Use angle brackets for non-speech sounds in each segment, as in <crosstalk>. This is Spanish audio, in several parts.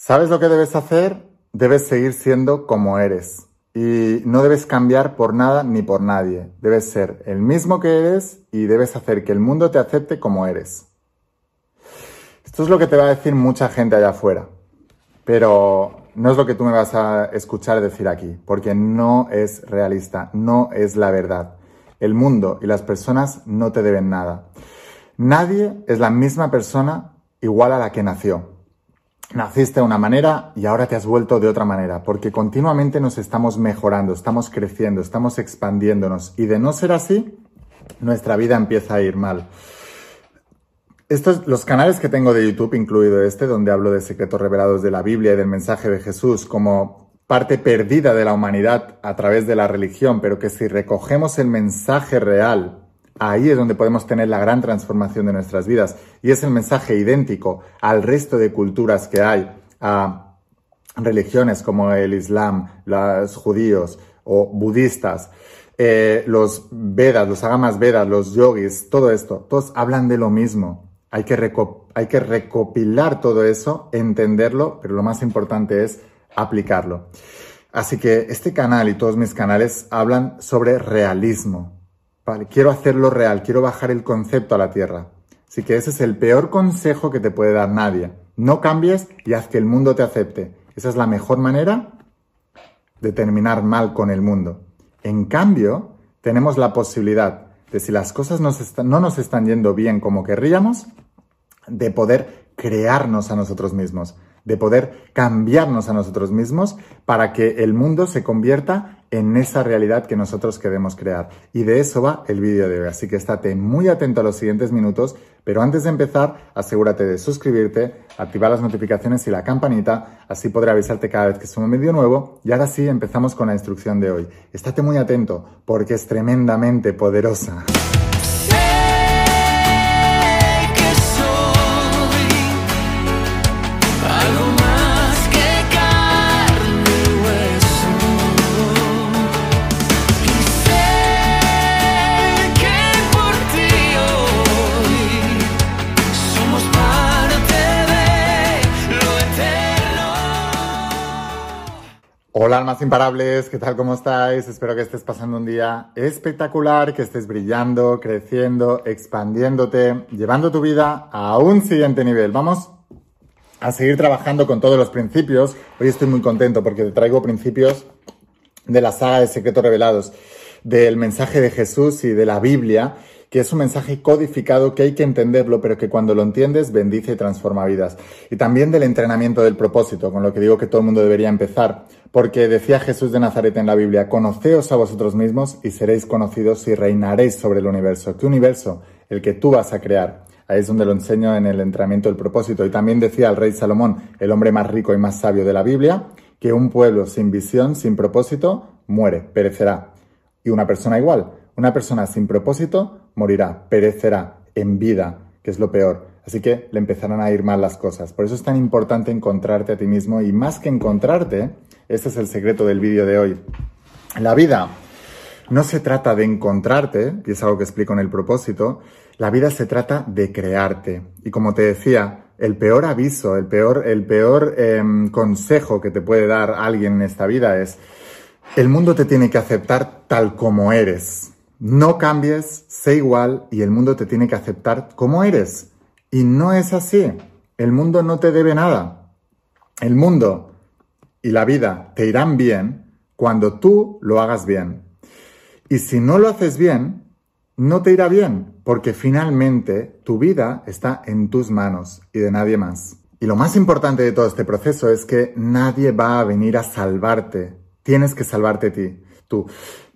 ¿Sabes lo que debes hacer? Debes seguir siendo como eres. Y no debes cambiar por nada ni por nadie. Debes ser el mismo que eres y debes hacer que el mundo te acepte como eres. Esto es lo que te va a decir mucha gente allá afuera. Pero no es lo que tú me vas a escuchar decir aquí, porque no es realista, no es la verdad. El mundo y las personas no te deben nada. Nadie es la misma persona igual a la que nació. Naciste de una manera y ahora te has vuelto de otra manera, porque continuamente nos estamos mejorando, estamos creciendo, estamos expandiéndonos y de no ser así, nuestra vida empieza a ir mal. Estos, los canales que tengo de YouTube, incluido este, donde hablo de secretos revelados de la Biblia y del mensaje de Jesús como parte perdida de la humanidad a través de la religión, pero que si recogemos el mensaje real, ahí es donde podemos tener la gran transformación de nuestras vidas. Y es el mensaje idéntico al resto de culturas que hay, a religiones como el Islam, los judíos o budistas. Eh, los Vedas, los Agamas Vedas, los yogis, todo esto, todos hablan de lo mismo. Hay que, hay que recopilar todo eso, entenderlo, pero lo más importante es aplicarlo. Así que este canal y todos mis canales hablan sobre realismo. Quiero hacerlo real, quiero bajar el concepto a la tierra. Así que ese es el peor consejo que te puede dar nadie. No cambies y haz que el mundo te acepte. Esa es la mejor manera de terminar mal con el mundo. En cambio, tenemos la posibilidad de si las cosas no nos están yendo bien como querríamos, de poder crearnos a nosotros mismos, de poder cambiarnos a nosotros mismos para que el mundo se convierta en esa realidad que nosotros queremos crear. Y de eso va el vídeo de hoy. Así que estate muy atento a los siguientes minutos, pero antes de empezar, asegúrate de suscribirte, activar las notificaciones y la campanita, así podré avisarte cada vez que subo un vídeo nuevo. Y ahora sí, empezamos con la instrucción de hoy. Estate muy atento porque es tremendamente poderosa. Hola almas imparables, ¿qué tal? ¿Cómo estáis? Espero que estés pasando un día espectacular, que estés brillando, creciendo, expandiéndote, llevando tu vida a un siguiente nivel. Vamos a seguir trabajando con todos los principios. Hoy estoy muy contento porque te traigo principios de la saga de secretos revelados, del mensaje de Jesús y de la Biblia que es un mensaje codificado que hay que entenderlo, pero que cuando lo entiendes bendice y transforma vidas. Y también del entrenamiento del propósito, con lo que digo que todo el mundo debería empezar, porque decía Jesús de Nazaret en la Biblia, conoceos a vosotros mismos y seréis conocidos y reinaréis sobre el universo. ¿Qué universo? El que tú vas a crear. Ahí es donde lo enseño en el entrenamiento del propósito. Y también decía el rey Salomón, el hombre más rico y más sabio de la Biblia, que un pueblo sin visión, sin propósito, muere, perecerá. Y una persona igual, una persona sin propósito morirá, perecerá en vida, que es lo peor. Así que le empezarán a ir mal las cosas. Por eso es tan importante encontrarte a ti mismo y más que encontrarte, este es el secreto del vídeo de hoy. La vida no se trata de encontrarte, y es algo que explico en el propósito, la vida se trata de crearte. Y como te decía, el peor aviso, el peor, el peor em, consejo que te puede dar alguien en esta vida es, el mundo te tiene que aceptar tal como eres. No cambies, sé igual y el mundo te tiene que aceptar como eres. Y no es así. El mundo no te debe nada. El mundo y la vida te irán bien cuando tú lo hagas bien. Y si no lo haces bien, no te irá bien, porque finalmente tu vida está en tus manos y de nadie más. Y lo más importante de todo este proceso es que nadie va a venir a salvarte. Tienes que salvarte ti, tú.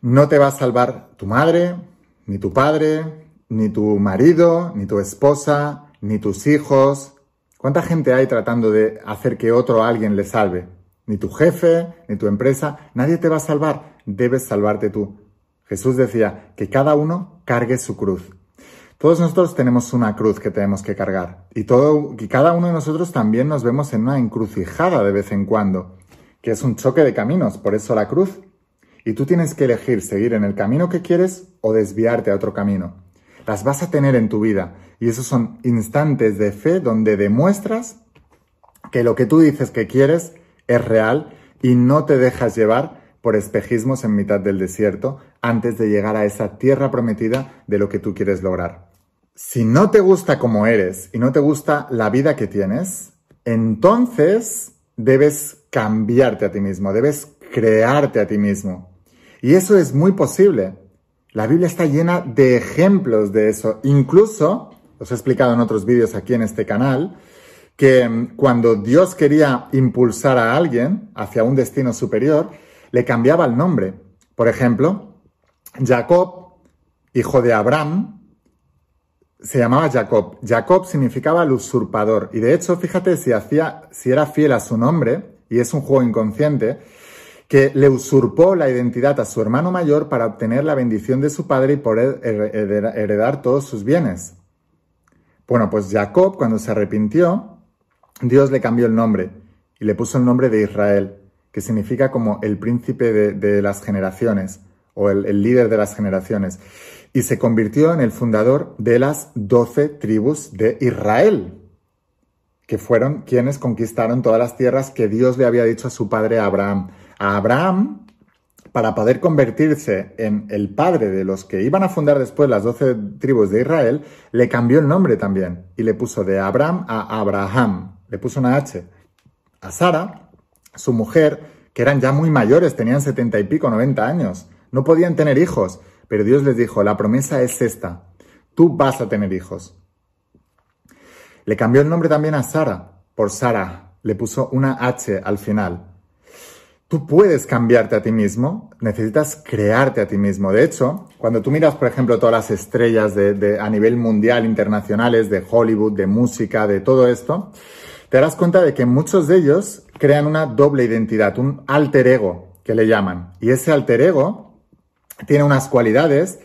No te va a salvar tu madre, ni tu padre, ni tu marido, ni tu esposa, ni tus hijos. ¿Cuánta gente hay tratando de hacer que otro alguien le salve? Ni tu jefe, ni tu empresa. Nadie te va a salvar. Debes salvarte tú. Jesús decía que cada uno cargue su cruz. Todos nosotros tenemos una cruz que tenemos que cargar. Y, todo, y cada uno de nosotros también nos vemos en una encrucijada de vez en cuando, que es un choque de caminos. Por eso la cruz y tú tienes que elegir seguir en el camino que quieres o desviarte a otro camino. Las vas a tener en tu vida y esos son instantes de fe donde demuestras que lo que tú dices que quieres es real y no te dejas llevar por espejismos en mitad del desierto antes de llegar a esa tierra prometida de lo que tú quieres lograr. Si no te gusta como eres y no te gusta la vida que tienes, entonces debes cambiarte a ti mismo, debes crearte a ti mismo. Y eso es muy posible. La Biblia está llena de ejemplos de eso. Incluso, os he explicado en otros vídeos aquí en este canal, que mm, cuando Dios quería impulsar a alguien hacia un destino superior, le cambiaba el nombre. Por ejemplo, Jacob, hijo de Abraham, se llamaba Jacob. Jacob significaba el usurpador. Y de hecho, fíjate si hacía, si era fiel a su nombre, y es un juego inconsciente, que le usurpó la identidad a su hermano mayor para obtener la bendición de su padre y poder heredar todos sus bienes. Bueno, pues Jacob, cuando se arrepintió, Dios le cambió el nombre y le puso el nombre de Israel, que significa como el príncipe de, las generaciones o el líder de las generaciones y se convirtió en el fundador de las doce tribus de Israel, que fueron quienes conquistaron todas las tierras que Dios le había dicho a su padre Abraham. A Abraham, para poder convertirse en el padre de los que iban a fundar después las doce tribus de Israel, le cambió el nombre también y le puso de Abraham a Abraham, le puso una H. A Sara, su mujer, que eran ya muy mayores, tenían setenta y pico, noventa años, no podían tener hijos pero Dios les dijo, la promesa es esta, tú vas a tener hijos. Le cambió el nombre también a Sara, por Sara, le puso una H al final. Tú puedes cambiarte a ti mismo, necesitas crearte a ti mismo. De hecho, cuando tú miras, por ejemplo, todas las estrellas de, a nivel mundial, internacionales, de Hollywood, de música, de todo esto, te darás cuenta de que muchos de ellos crean una doble identidad, un alter ego, que le llaman. Y ese alter ego tiene unas cualidades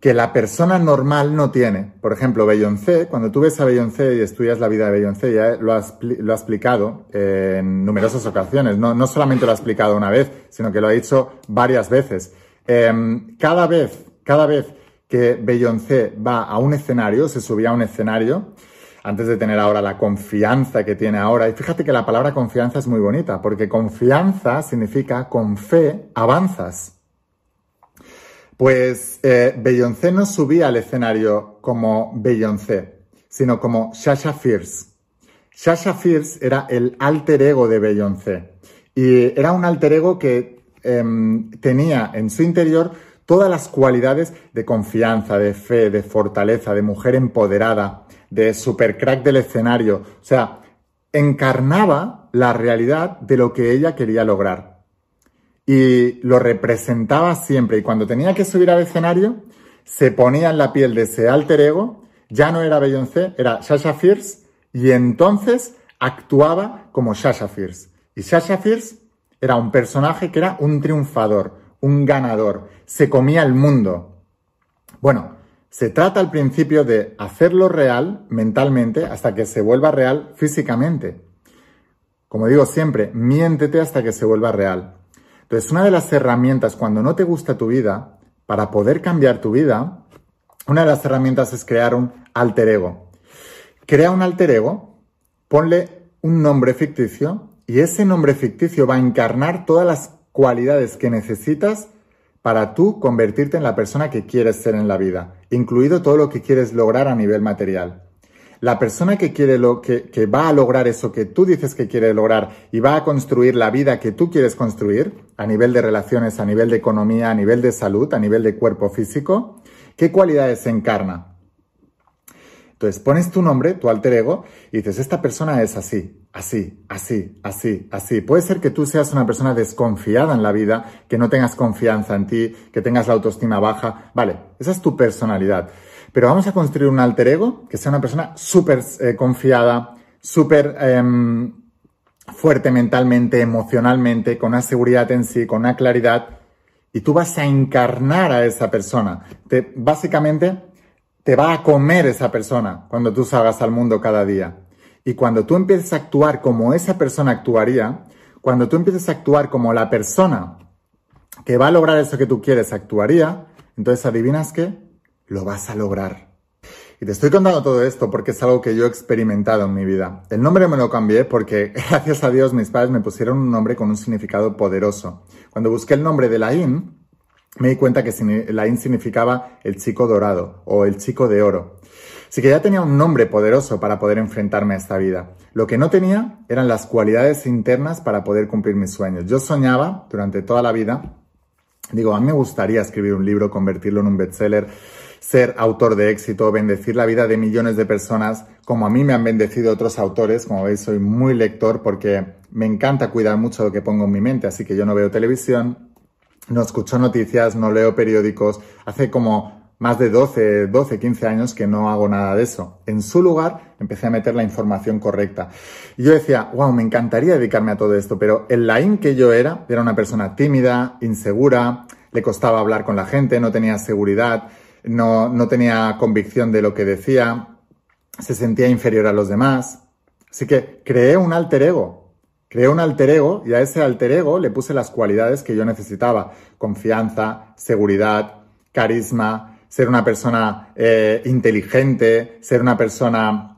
que la persona normal no tiene. Por ejemplo, Beyoncé, cuando tú ves a Beyoncé y estudias la vida de Beyoncé, ya lo ha, lo ha explicado en numerosas ocasiones. No, no, solamente lo ha explicado una vez, sino que lo ha dicho varias veces. Em, cada vez, cada vez que Beyoncé va a un escenario, se subía a un escenario, antes de tener ahora la confianza que tiene ahora. Y fíjate que la palabra confianza es muy bonita, porque confianza significa con fe avanzas. Pues eh, Beyoncé no subía al escenario como Beyoncé, sino como Sasha Fierce. Sasha Fierce era el alter ego de Beyoncé. Y era un alter ego que em, tenía en su interior todas las cualidades de confianza, de fe, de fortaleza, de mujer empoderada, de super crack del escenario. O sea, encarnaba la realidad de lo que ella quería lograr y lo representaba siempre. Y cuando tenía que subir al escenario, se ponía en la piel de ese alter ego, ya no era Beyoncé, era Sasha Fierce, y entonces actuaba como Sasha Fierce. Y Sasha Fierce era un personaje que era un triunfador, un ganador, se comía el mundo. Bueno, se trata al principio de hacerlo real mentalmente hasta que se vuelva real físicamente. Como digo siempre, miéntete hasta que se vuelva real. Entonces, una de las herramientas cuando no te gusta tu vida, para poder cambiar tu vida, una de las herramientas es crear un alter ego. Crea un alter ego, ponle un nombre ficticio y ese nombre ficticio va a encarnar todas las cualidades que necesitas para tú convertirte en la persona que quieres ser en la vida, incluido todo lo que quieres lograr a nivel material. La persona que quiere lo que, que va a lograr eso que tú dices que quiere lograr y va a construir la vida que tú quieres construir a nivel de relaciones, a nivel de economía, a nivel de salud, a nivel de cuerpo físico, ¿qué cualidades encarna? Entonces pones tu nombre, tu alter ego, y dices, esta persona es así, así, así, así, así. Puede ser que tú seas una persona desconfiada en la vida, que no tengas confianza en ti, que tengas la autoestima baja. Vale, esa es tu personalidad. Pero vamos a construir un alter ego que sea una persona súper eh, confiada, súper em, fuerte mentalmente, emocionalmente, con una seguridad en sí, con una claridad. Y tú vas a encarnar a esa persona. Te, básicamente, te va a comer esa persona cuando tú salgas al mundo cada día. Y cuando tú empieces a actuar como esa persona actuaría, cuando tú empieces a actuar como la persona que va a lograr eso que tú quieres actuaría, entonces adivinas qué? Lo vas a lograr. Y te estoy contando todo esto porque es algo que yo he experimentado en mi vida. El nombre me lo cambié porque, <laughs> gracias a Dios, mis padres me pusieron un nombre con un significado poderoso. Cuando busqué el nombre de Laín, me di cuenta que Laín significaba el chico dorado o el chico de oro. Así que ya tenía un nombre poderoso para poder enfrentarme a esta vida. Lo que no tenía eran las cualidades internas para poder cumplir mis sueños. Yo soñaba durante toda la vida, digo, a mí me gustaría escribir un libro, convertirlo en un bestseller, ser autor de éxito, bendecir la vida de millones de personas, como a mí me han bendecido otros autores. Como veis, soy muy lector porque me encanta cuidar mucho lo que pongo en mi mente, así que yo no veo televisión, no escucho noticias, no leo periódicos. Hace como más de 12, 12, 15 años que no hago nada de eso. En su lugar, empecé a meter la información correcta. Y yo decía, wow, me encantaría dedicarme a todo esto, pero el Laín que yo era, era una persona tímida, insegura, le costaba hablar con la gente, no tenía seguridad, no, no tenía convicción de lo que decía, se sentía inferior a los demás. Así que creé un alter ego. Creé un alter ego y a ese alter ego le puse las cualidades que yo necesitaba. Confianza, seguridad, carisma, ser una persona eh, inteligente, ser una persona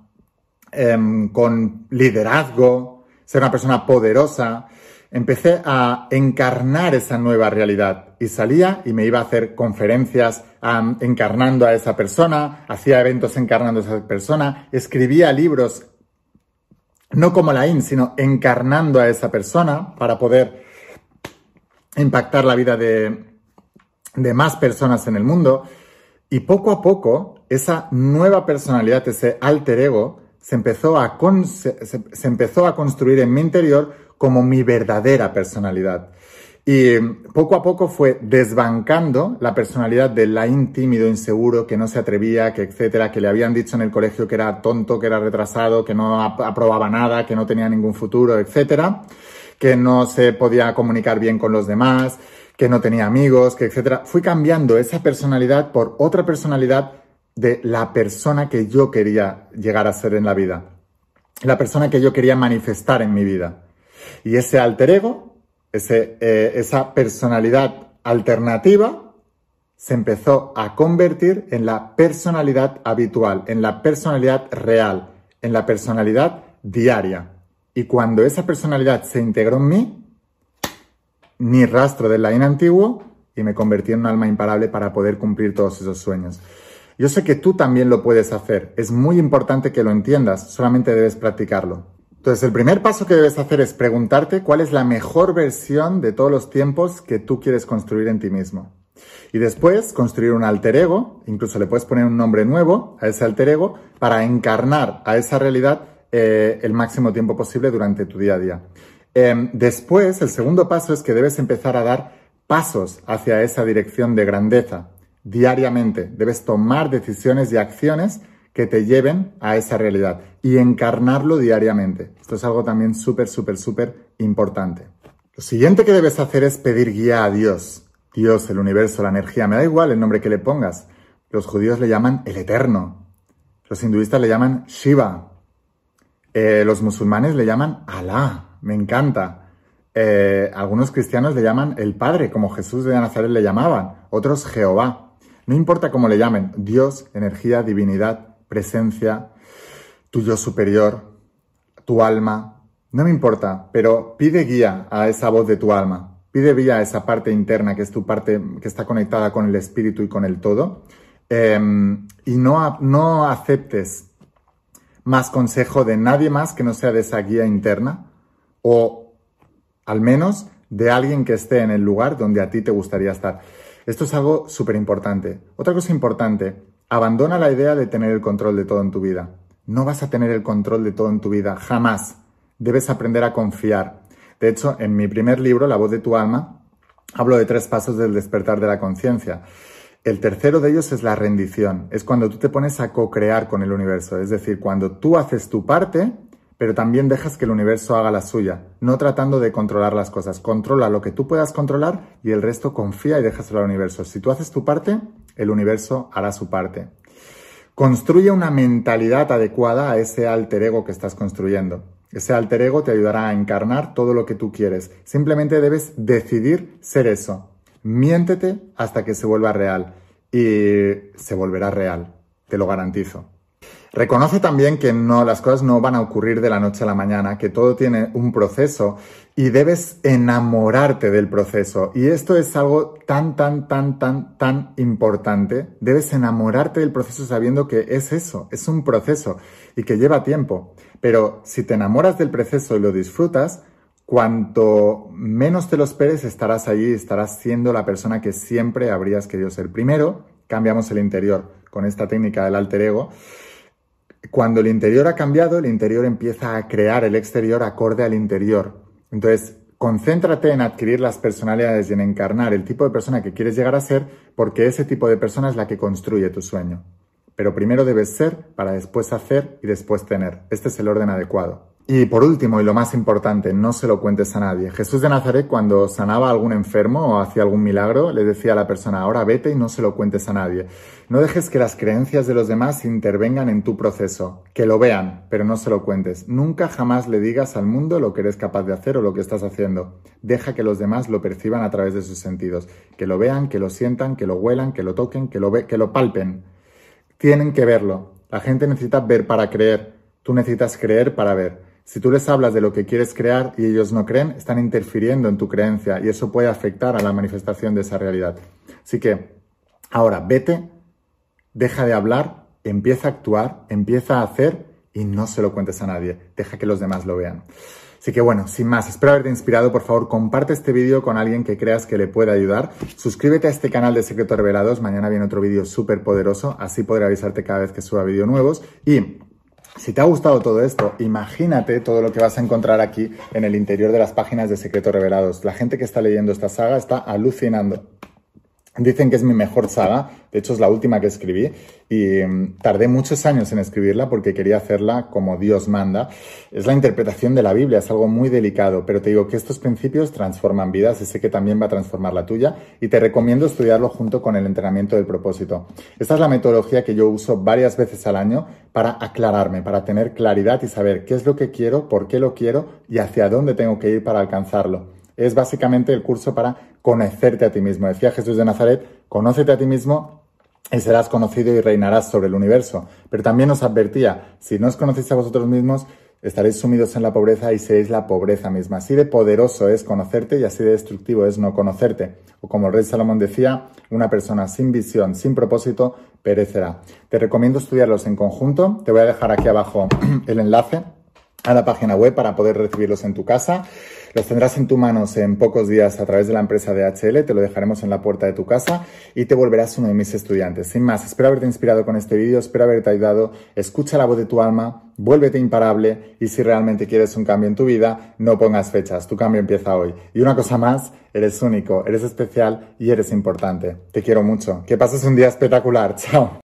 em, con liderazgo, ser una persona poderosa empecé a encarnar esa nueva realidad y salía y me iba a hacer conferencias encarnando a esa persona, hacía eventos encarnando a esa persona, escribía libros no como la IN, sino encarnando a esa persona para poder impactar la vida de, más personas en el mundo. Y poco a poco, esa nueva personalidad, ese alter ego, se empezó a, se empezó a construir en mi interior como mi verdadera personalidad. Y poco a poco fue desbancando la personalidad del Laín tímido, inseguro, que no se atrevía, que etcétera, que le habían dicho en el colegio que era tonto, que era retrasado, que no aprobaba nada, que no tenía ningún futuro, etcétera, que no se podía comunicar bien con los demás, que no tenía amigos, que etcétera. Fui cambiando esa personalidad por otra personalidad de la persona que yo quería llegar a ser en la vida. La persona que yo quería manifestar en mi vida. Y ese alter ego, ese, eh, esa personalidad alternativa, se empezó a convertir en la personalidad habitual, en la personalidad real, en la personalidad diaria. Y cuando esa personalidad se integró en mí, ni rastro del line antiguo y me convertí en un alma imparable para poder cumplir todos esos sueños. Yo sé que tú también lo puedes hacer. Es muy importante que lo entiendas, solamente debes practicarlo. Entonces, el primer paso que debes hacer es preguntarte cuál es la mejor versión de todos los tiempos que tú quieres construir en ti mismo. Y después construir un alter ego, incluso le puedes poner un nombre nuevo a ese alter ego para encarnar a esa realidad eh, el máximo tiempo posible durante tu día a día. Em, después, el segundo paso es que debes empezar a dar pasos hacia esa dirección de grandeza diariamente. Debes tomar decisiones y acciones que te lleven a esa realidad y encarnarlo diariamente. Esto es algo también súper, súper, súper importante. Lo siguiente que debes hacer es pedir guía a Dios. Dios, el universo, la energía, me da igual el nombre que le pongas. Los judíos le llaman el Eterno. Los hinduistas le llaman Shiva. Eh, los musulmanes le llaman Alá. Me encanta. Eh, algunos cristianos le llaman el Padre, como Jesús de Nazaret le llamaban. Otros Jehová. No importa cómo le llamen. Dios, energía, divinidad, presencia, tu yo superior, tu alma, no me importa, pero pide guía a esa voz de tu alma, pide guía a esa parte interna que es tu parte que está conectada con el espíritu y con el todo, em, y no, no aceptes más consejo de nadie más que no sea de esa guía interna, o al menos de alguien que esté en el lugar donde a ti te gustaría estar. Esto es algo súper importante. Otra cosa importante, Abandona la idea de tener el control de todo en tu vida. No vas a tener el control de todo en tu vida, jamás. Debes aprender a confiar. De hecho, en mi primer libro, La voz de tu alma, hablo de tres pasos del despertar de la conciencia. El tercero de ellos es la rendición. Es cuando tú te pones a co-crear con el universo. Es decir, cuando tú haces tu parte, pero también dejas que el universo haga la suya, no tratando de controlar las cosas. Controla lo que tú puedas controlar y el resto confía y déjaselo al universo. Si tú haces tu parte, el universo hará su parte. Construye una mentalidad adecuada a ese alter ego que estás construyendo. Ese alter ego te ayudará a encarnar todo lo que tú quieres. Simplemente debes decidir ser eso. Miéntete hasta que se vuelva real. Y se volverá real, te lo garantizo. Reconoce también que no, las cosas no van a ocurrir de la noche a la mañana, que todo tiene un proceso y debes enamorarte del proceso. Y esto es algo tan, tan, tan, tan, tan importante. Debes enamorarte del proceso sabiendo que es eso, es un proceso y que lleva tiempo. Pero si te enamoras del proceso y lo disfrutas, cuanto menos te lo esperes estarás allí, estarás siendo la persona que siempre habrías querido ser. Primero, cambiamos el interior con esta técnica del alter ego cuando el interior ha cambiado, el interior empieza a crear el exterior acorde al interior. Entonces, concéntrate en adquirir las personalidades y en encarnar el tipo de persona que quieres llegar a ser, porque ese tipo de persona es la que construye tu sueño. Pero primero debes ser para después hacer y después tener. Este es el orden adecuado. Y por último, y lo más importante, no se lo cuentes a nadie. Jesús de Nazaret, cuando sanaba a algún enfermo o hacía algún milagro, le decía a la persona, ahora vete y no se lo cuentes a nadie. No dejes que las creencias de los demás intervengan en tu proceso. Que lo vean, pero no se lo cuentes. Nunca jamás le digas al mundo lo que eres capaz de hacer o lo que estás haciendo. Deja que los demás lo perciban a través de sus sentidos. Que lo vean, que lo sientan, que lo huelan, que lo toquen, que lo, ve que lo palpen. Tienen que verlo. La gente necesita ver para creer. Tú necesitas creer para ver. Si tú les hablas de lo que quieres crear y ellos no creen, están interfiriendo en tu creencia y eso puede afectar a la manifestación de esa realidad. Así que, ahora, vete, deja de hablar, empieza a actuar, empieza a hacer y no se lo cuentes a nadie. Deja que los demás lo vean. Así que bueno, sin más, espero haberte inspirado. Por favor, comparte este vídeo con alguien que creas que le pueda ayudar. Suscríbete a este canal de Secretos Revelados. Mañana viene otro vídeo súper poderoso. Así podré avisarte cada vez que suba vídeos nuevos. Y si te ha gustado todo esto, imagínate todo lo que vas a encontrar aquí en el interior de las páginas de Secretos Revelados. La gente que está leyendo esta saga está alucinando. Dicen que es mi mejor saga, de hecho es la última que escribí y mm, tardé muchos años en escribirla porque quería hacerla como Dios manda. Es la interpretación de la Biblia, es algo muy delicado, pero te digo que estos principios transforman vidas y sé que también va a transformar la tuya y te recomiendo estudiarlo junto con el entrenamiento del propósito. Esta es la metodología que yo uso varias veces al año para aclararme, para tener claridad y saber qué es lo que quiero, por qué lo quiero y hacia dónde tengo que ir para alcanzarlo. Es básicamente el curso para conocerte a ti mismo. Decía Jesús de Nazaret, conócete a ti mismo y serás conocido y reinarás sobre el universo. Pero también os advertía, si no os conocéis a vosotros mismos, estaréis sumidos en la pobreza y seréis la pobreza misma. Así de poderoso es conocerte y así de destructivo es no conocerte. O como el rey Salomón decía, una persona sin visión, sin propósito, perecerá. Te recomiendo estudiarlos en conjunto. Te voy a dejar aquí abajo <clears throat> el enlace a la página web para poder recibirlos en tu casa. Los tendrás en tus manos en pocos días a través de la empresa DHL, te lo dejaremos en la puerta de tu casa y te volverás uno de mis estudiantes. Sin más, espero haberte inspirado con este vídeo, espero haberte ayudado, escucha la voz de tu alma, vuélvete imparable y si realmente quieres un cambio en tu vida, no pongas fechas, tu cambio empieza hoy. Y una cosa más, eres único, eres especial y eres importante. Te quiero mucho. Que pases un día espectacular. <laughs> Chao.